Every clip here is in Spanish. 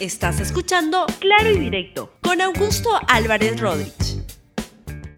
Estás escuchando Claro y Directo con Augusto Álvarez Rodríguez.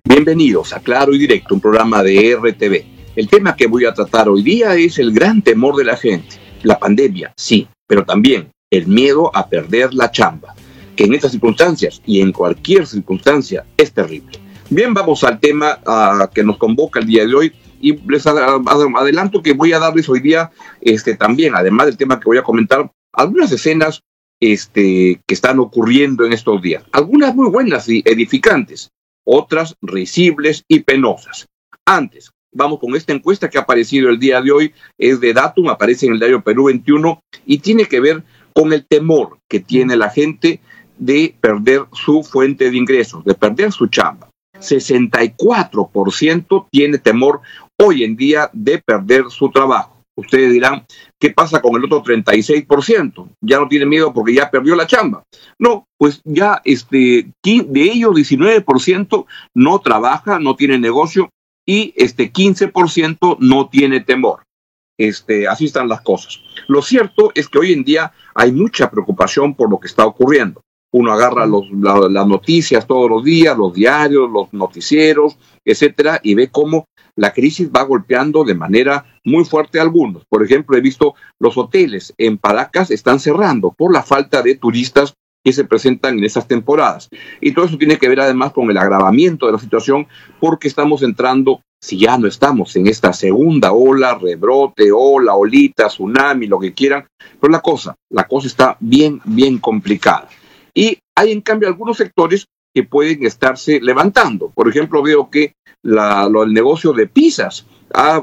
Bienvenidos a Claro y Directo, un programa de RTV. El tema que voy a tratar hoy día es el gran temor de la gente. La pandemia, sí, pero también el miedo a perder la chamba, que en estas circunstancias y en cualquier circunstancia es terrible. Bien, vamos al tema ah, que nos convoca el día de hoy y les adelanto que voy a darles hoy día este, también, además del tema que voy a comentar, algunas escenas este, que están ocurriendo en estos días. Algunas muy buenas y edificantes, otras risibles y penosas. Antes, vamos con esta encuesta que ha aparecido el día de hoy, es de Datum, aparece en el diario Perú 21 y tiene que ver con el temor que tiene la gente de perder su fuente de ingresos, de perder su chamba. 64% tiene temor hoy en día de perder su trabajo. Ustedes dirán, ¿qué pasa con el otro 36%? Ya no tiene miedo porque ya perdió la chamba. No, pues ya este, de ellos 19% no trabaja, no tiene negocio y este 15% no tiene temor. Este, así están las cosas. Lo cierto es que hoy en día hay mucha preocupación por lo que está ocurriendo. Uno agarra las noticias todos los días, los diarios, los noticieros, etcétera, y ve cómo la crisis va golpeando de manera muy fuerte a algunos. Por ejemplo, he visto los hoteles en Paracas están cerrando por la falta de turistas que se presentan en esas temporadas. Y todo eso tiene que ver además con el agravamiento de la situación porque estamos entrando, si ya no estamos en esta segunda ola, rebrote, ola, olita, tsunami, lo que quieran, pero la cosa, la cosa está bien, bien complicada. Y hay en cambio algunos sectores que pueden estarse levantando. Por ejemplo, veo que el negocio de pizzas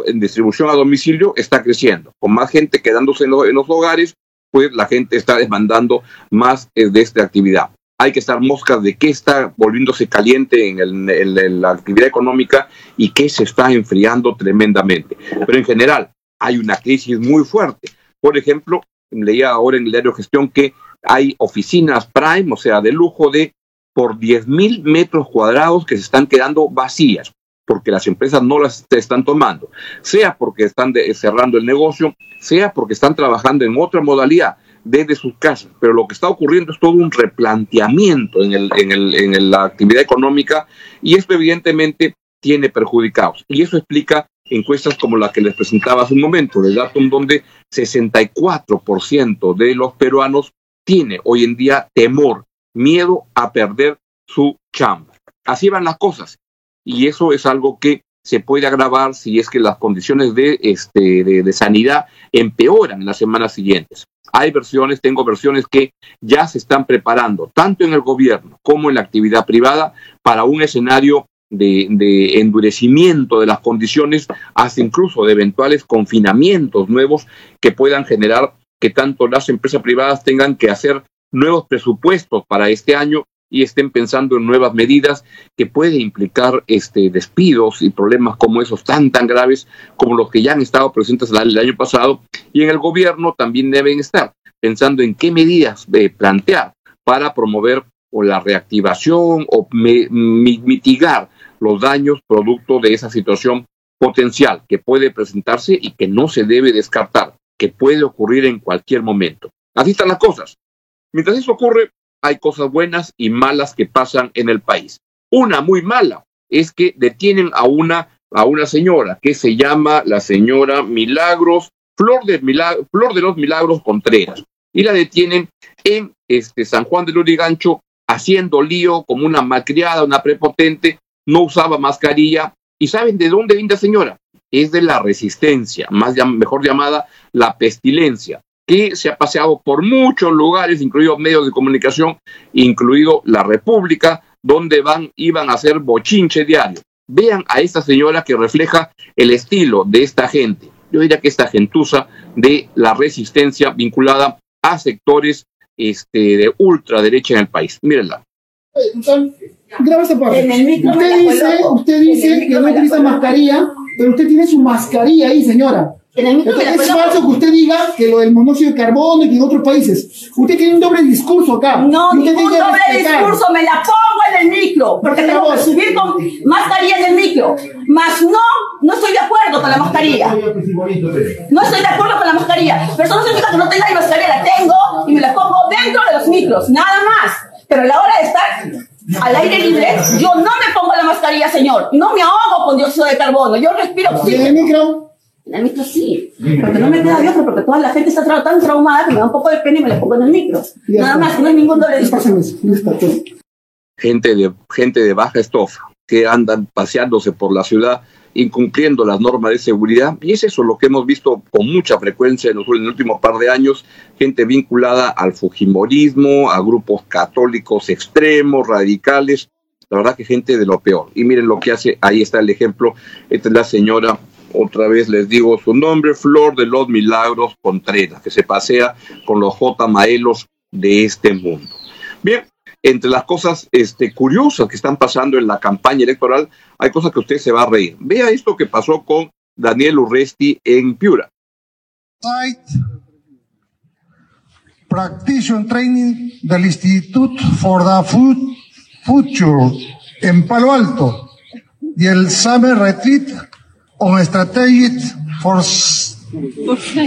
en distribución a domicilio está creciendo. Con más gente quedándose en, los hogares, pues la gente está demandando más eh, de esta actividad. Hay que estar moscas de qué está volviéndose caliente en, la actividad económica y qué se está enfriando tremendamente. Pero en general hay una crisis muy fuerte. Por ejemplo, leía ahora en el diario Gestión que hay oficinas prime, o sea, de lujo de por 10.000 metros cuadrados que se están quedando vacías porque las empresas no las están tomando, sea porque están cerrando el negocio, sea porque están trabajando en otra modalidad desde sus casas. Pero lo que está ocurriendo es todo un replanteamiento en, el, en, el, en la actividad económica y esto evidentemente tiene perjudicados. Y eso explica encuestas como la que les presentaba hace un momento, de Datum, donde 64% de los peruanos tiene hoy en día temor, miedo a perder su chamba. Así van las cosas y eso es algo que se puede agravar si es que las condiciones de, este, de, sanidad empeoran en las semanas siguientes. Hay versiones, tengo versiones que ya se están preparando, tanto en el gobierno como en la actividad privada, para un escenario de, de, endurecimiento de las condiciones, hasta incluso de eventuales confinamientos nuevos que puedan generar que tanto las empresas privadas tengan que hacer nuevos presupuestos para este año y estén pensando en nuevas medidas que puede implicar este, despidos y problemas como esos tan, tan graves como los que ya han estado presentes el año pasado. Y en el gobierno también deben estar pensando en qué medidas eh, plantear para promover o la reactivación o mitigar los daños producto de esa situación potencial que puede presentarse y que no se debe descartar, que puede ocurrir en cualquier momento. Así están las cosas. Mientras eso ocurre, hay cosas buenas y malas que pasan en el país. Una muy mala es que detienen a una, a una señora que se llama la señora Milagros, Flor de, Flor de los Milagros Contreras, y la detienen en este, San Juan de Lurigancho haciendo lío como una malcriada, una prepotente, no usaba mascarilla. ¿Y saben de dónde viene la señora? Es de la resistencia, más mejor llamada la pestilencia que se ha paseado por muchos lugares, incluidos medios de comunicación, incluido la República, donde van, iban a hacer bochinche diario. Vean a esta señora que refleja el estilo de esta gente. Yo diría que esta gentuza de la resistencia vinculada a sectores este, de ultraderecha en el país. Mírenla. Graba esta parte. Usted dice, usted dice que no utiliza mascarilla, pero usted tiene su mascarilla ahí, señora es falso que usted diga que lo del monóxido de carbono y que en otros países. Usted tiene un doble discurso acá. No, ningún doble discurso, me la pongo en el micro, porque tengo que subir con mascarilla en el micro. Más no, no estoy de acuerdo con la mascarilla. No estoy de acuerdo con la mascarilla. Pero eso no significa que no tenga la mascarilla, la tengo y me la pongo dentro de los micros. micros, nada más. Pero a la hora de estar al aire libre, yo no me pongo la mascarilla, señor. No me ahogo con dióxido de carbono. Yo respiro ¿En el micro? En el micro sí. Porque no me queda de porque toda la gente está tan traumada que me da un poco de pena y me la pongo en el micro. Nada más, no hay ningún dolor Gente de, gente de baja estofa que andan paseándose por la ciudad incumpliendo las normas de seguridad. Y es eso lo que hemos visto con mucha frecuencia en los, últimos par de años, gente vinculada al Fujimorismo, a grupos católicos extremos, radicales, la verdad que gente de lo peor. Y miren lo que hace, ahí está el ejemplo, esta es la señora, otra vez les digo su nombre, Flor de los Milagros Contreras, que se pasea con los J. Maelos de este mundo. Bien, entre las cosas este, curiosas que están pasando en la campaña electoral, hay cosas que usted se va a reír. Vea esto que pasó con Daniel Urresti en Piura. Practitioner Training del Institute for the Future en Palo Alto y el Summer Retreat on Strategic for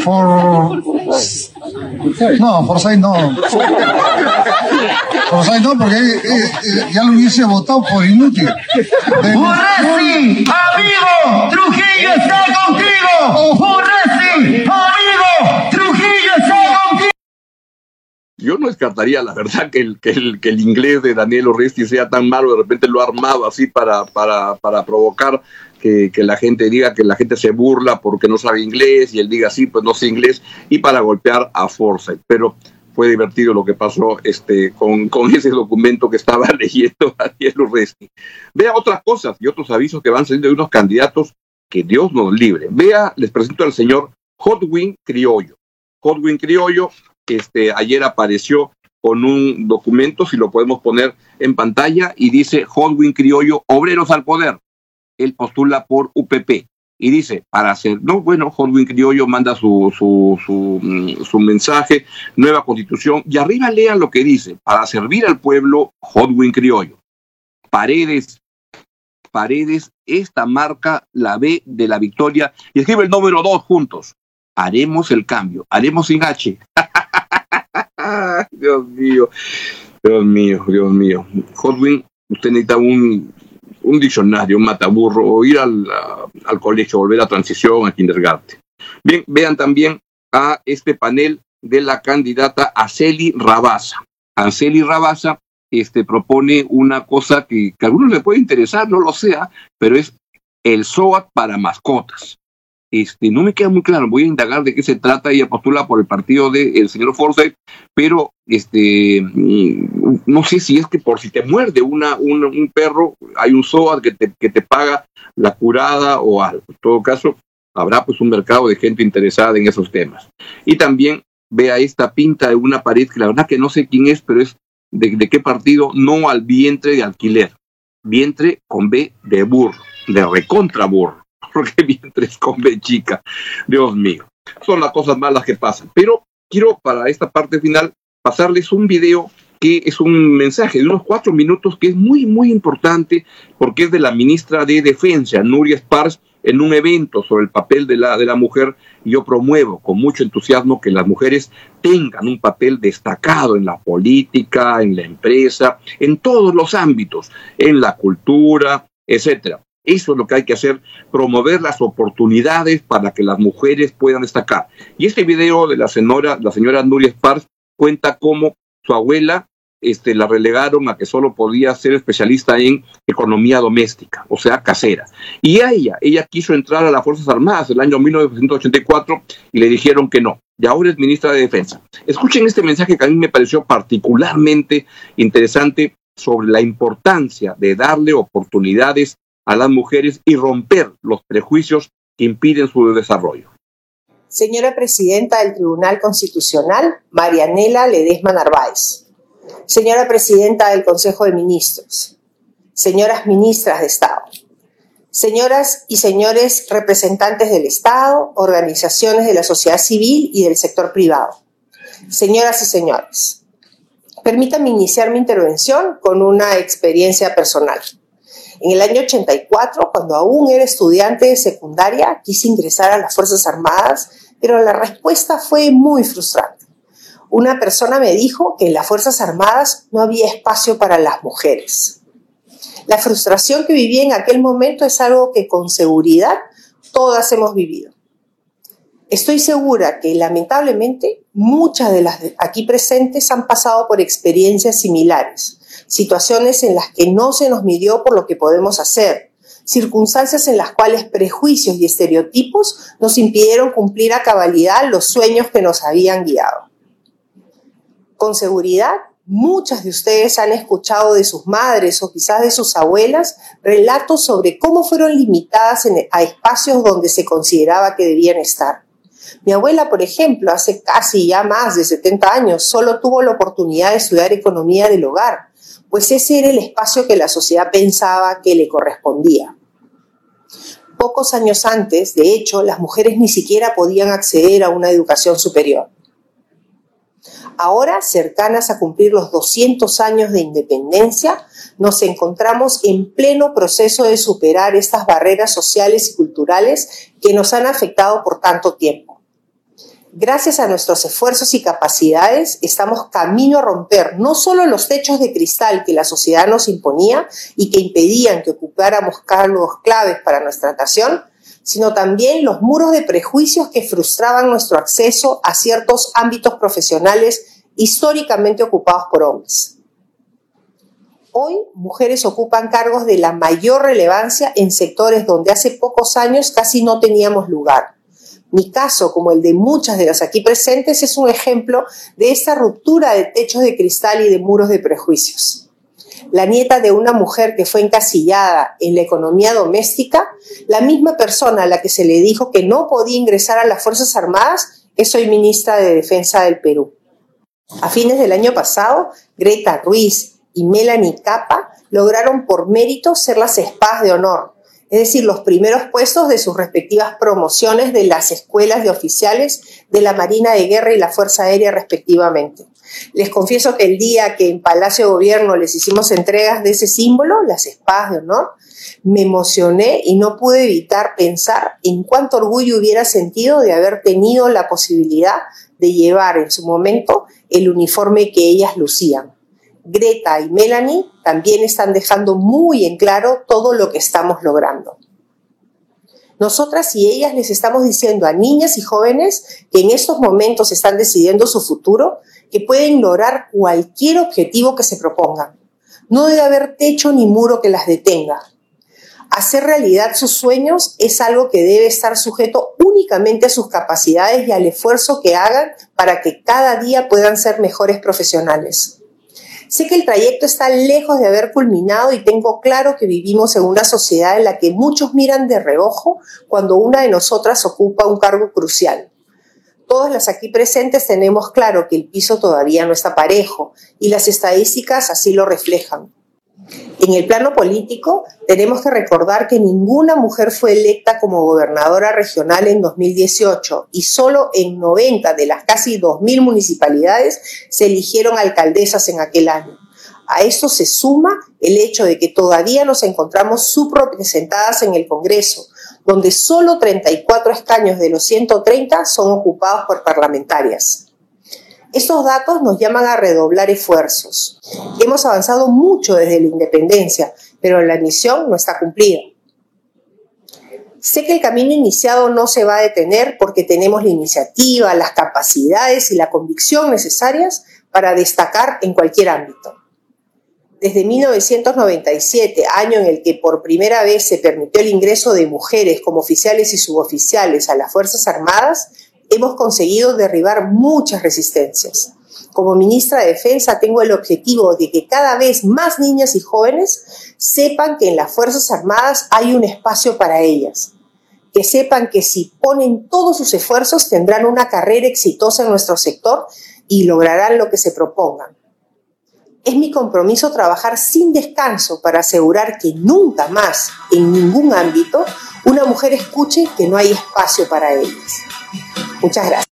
For... No, por seis no. Por seis no, porque eh, eh, ya lo hubiese votado por inútil. ¡Urresti! ¡Amigo! ¡Trujillo está contigo! ¡Urresti! ¡Amigo! ¡Trujillo está contigo! Yo no descartaría, la verdad, que el, que el, que el inglés de Daniel Urresti sea tan malo, de repente lo ha armado así para, para, para provocar que, la gente diga que la gente se burla porque no sabe inglés y él diga sí, pues no sé inglés y para golpear a Forsyth. Pero fue divertido lo que pasó este, con, con ese documento que estaba leyendo Daniel Urresti. Vea otras cosas y otros avisos que van saliendo de unos candidatos que Dios nos libre. Vea, les presento al señor Hotwin Criollo. Hotwin Criollo, este, ayer apareció con un documento, si lo podemos poner en pantalla, y dice Hotwin Criollo, obreros al poder él postula por UPP y dice, para hacer, no, bueno, Hodwin Criollo manda su, su, su, mm, su, mensaje, nueva constitución, y arriba lean lo que dice, para servir al pueblo, Hodwin Criollo. Paredes, Paredes, esta marca la B de la victoria, y escribe el número dos juntos. Haremos el cambio, haremos sin H. Dios mío, Dios mío, Dios mío. Hodwin, usted necesita un un diccionario, un mataburro, o ir al, al colegio, volver a transición, a kindergarten. Bien, vean también a este panel de la candidata Aceli Rabasa. Aceli Rabasa este, propone una cosa que, a algunos le puede interesar, no lo sea, pero es el SOAT para mascotas. Este, no me queda muy claro, voy a indagar de qué se trata, ella postula por el partido del señor Forsyth, pero este, mm, no sé si es que por si te muerde una, un perro, hay un SOAT que te, que te paga la curada o algo. En todo caso, habrá pues un mercado de gente interesada en esos temas. Y también vea esta pinta de una pared que la verdad que no sé quién es, pero es de, de qué partido, no al vientre de alquiler, vientre con B de burro, de recontra burro porque vientres con B chica. Dios mío. Son las cosas malas que pasan. Pero quiero para esta parte final pasarles un video que es un mensaje de unos cuatro minutos que es muy, muy importante porque es de la ministra de Defensa, Nuria Spars, en un evento sobre el papel de la, de la mujer. Yo promuevo con mucho entusiasmo que las mujeres tengan un papel destacado en la política, en la empresa, en todos los ámbitos, en la cultura, etcétera. Eso es lo que hay que hacer, promover las oportunidades para que las mujeres puedan destacar. Y este video de la señora, la señora Nuria Spars cuenta cómo su abuela este, la relegaron a que solo podía ser especialista en economía doméstica, o sea, casera. Y a ella, ella quiso entrar a las Fuerzas Armadas el año 1984 y le dijeron que no. Y ahora es ministra de Defensa. Escuchen este mensaje que a mí me pareció particularmente interesante sobre la importancia de darle oportunidades a las mujeres y romper los prejuicios que impiden su desarrollo. Señora Presidenta del Tribunal Constitucional, Marianela Ledesma Narváez. Señora Presidenta del Consejo de Ministros. Señoras Ministras de Estado. Señoras y señores representantes del Estado, organizaciones de la sociedad civil y del sector privado. Señoras y señores, permítanme iniciar mi intervención con una experiencia personal. En el año 84, cuando aún era estudiante de secundaria, quise ingresar a las Fuerzas Armadas, pero la respuesta fue muy frustrante. una persona me dijo que en las Fuerzas Armadas no había espacio para las mujeres. La frustración que viví en aquel momento es algo que con seguridad todas hemos vivido. Estoy segura que lamentablemente muchas de las aquí presentes han pasado por experiencias similares, situaciones en las que no se nos midió por lo que podemos hacer, circunstancias en las cuales prejuicios y estereotipos nos impidieron cumplir a cabalidad los sueños que nos habían guiado. Con seguridad, muchas de ustedes han escuchado de sus madres o quizás de sus abuelas relatos sobre cómo fueron limitadas a espacios donde se consideraba que debían estar. Mi abuela, por ejemplo, hace casi ya más de 70 años, solo tuvo la oportunidad de estudiar economía del hogar, pues ese era el espacio que la sociedad pensaba que le correspondía. Pocos años antes, de hecho, las mujeres ni siquiera podían acceder a una educación superior. Ahora, cercanas a cumplir los 200 años de independencia, nos encontramos en pleno proceso de superar estas barreras sociales y culturales que nos han afectado por tanto tiempo. Gracias a nuestros esfuerzos y capacidades, estamos camino a romper no solo los techos de cristal que la sociedad nos imponía y que impedían que ocupáramos cargos claves para nuestra nación, sino también los muros de prejuicios que frustraban nuestro acceso a ciertos ámbitos profesionales históricamente ocupados por hombres. Hoy, mujeres ocupan cargos de la mayor relevancia en sectores donde hace pocos años casi no teníamos lugar. Mi caso, como el de muchas de las aquí presentes, es un ejemplo de esta ruptura de techos de cristal y de muros de prejuicios la nieta de una mujer que fue encasillada en la economía doméstica, la misma persona a la que se le dijo que no podía ingresar a las Fuerzas Armadas, es hoy ministra de Defensa del Perú. A fines del año pasado, Greta Ruiz y Melanie Capa lograron por mérito ser las espadas de honor, es decir, los primeros puestos de sus respectivas promociones de las escuelas de oficiales de la Marina de Guerra y la Fuerza Aérea respectivamente. Les confieso que el día que en Palacio de Gobierno les hicimos entregas de ese símbolo, las espadas de honor, me emocioné y no pude evitar pensar en cuánto orgullo hubiera sentido de haber tenido la posibilidad de llevar en su momento el uniforme que ellas lucían. Greta y Melanie también están dejando muy en claro todo lo que estamos logrando. Nosotras y ellas les estamos diciendo a niñas y jóvenes que en estos momentos están decidiendo su futuro, que pueden lograr cualquier objetivo que se propongan. No debe haber techo ni muro que las detenga. Hacer realidad sus sueños es algo que debe estar sujeto únicamente a sus capacidades y al esfuerzo que hagan para que cada día puedan ser mejores profesionales. Sé que el trayecto está lejos de haber culminado y tengo claro que vivimos en una sociedad en la que muchos miran de reojo cuando una de nosotras ocupa un cargo crucial. Todas las aquí presentes tenemos claro que el piso todavía no está parejo y las estadísticas así lo reflejan. En el plano político, tenemos que recordar que ninguna mujer fue electa como gobernadora regional en 2018 y solo en 90 de las casi 2.000 municipalidades se eligieron alcaldesas en aquel año. A esto se suma el hecho de que todavía nos encontramos subrepresentadas en el Congreso, donde solo 34 escaños de los 130 son ocupados por parlamentarias. Estos datos nos llaman a redoblar esfuerzos. Hemos avanzado mucho desde la independencia, pero la misión no está cumplida. Sé que el camino iniciado no se va a detener porque tenemos la iniciativa, las capacidades y la convicción necesarias para destacar en cualquier ámbito. Desde 1997, año en el que por primera vez se permitió el ingreso de mujeres como oficiales y suboficiales a las Fuerzas Armadas, hemos conseguido derribar muchas resistencias. Como ministra de Defensa tengo el objetivo de que cada vez más niñas y jóvenes sepan que en las Fuerzas Armadas hay un espacio para ellas, que sepan que si ponen todos sus esfuerzos tendrán una carrera exitosa en nuestro sector y lograrán lo que se propongan. Es mi compromiso trabajar sin descanso para asegurar que nunca más, en ningún ámbito, una mujer escuche que no hay espacio para ellas. Muchas gracias.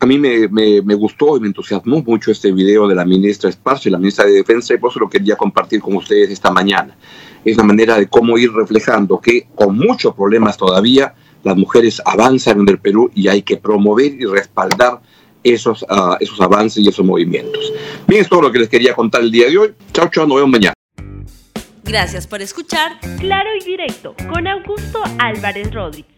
A mí me, gustó y me entusiasmó mucho este video de la ministra Esparcio, la ministra de Defensa, y por eso lo quería compartir con ustedes esta mañana. Es una manera de cómo ir reflejando que con muchos problemas todavía las mujeres avanzan en el Perú y hay que promover y respaldar esos, uh, esos avances y esos movimientos. Bien, es todo lo que les quería contar el día de hoy. Chao, chao, nos vemos mañana. Gracias por escuchar Claro y Directo con Augusto Álvarez Rodríguez.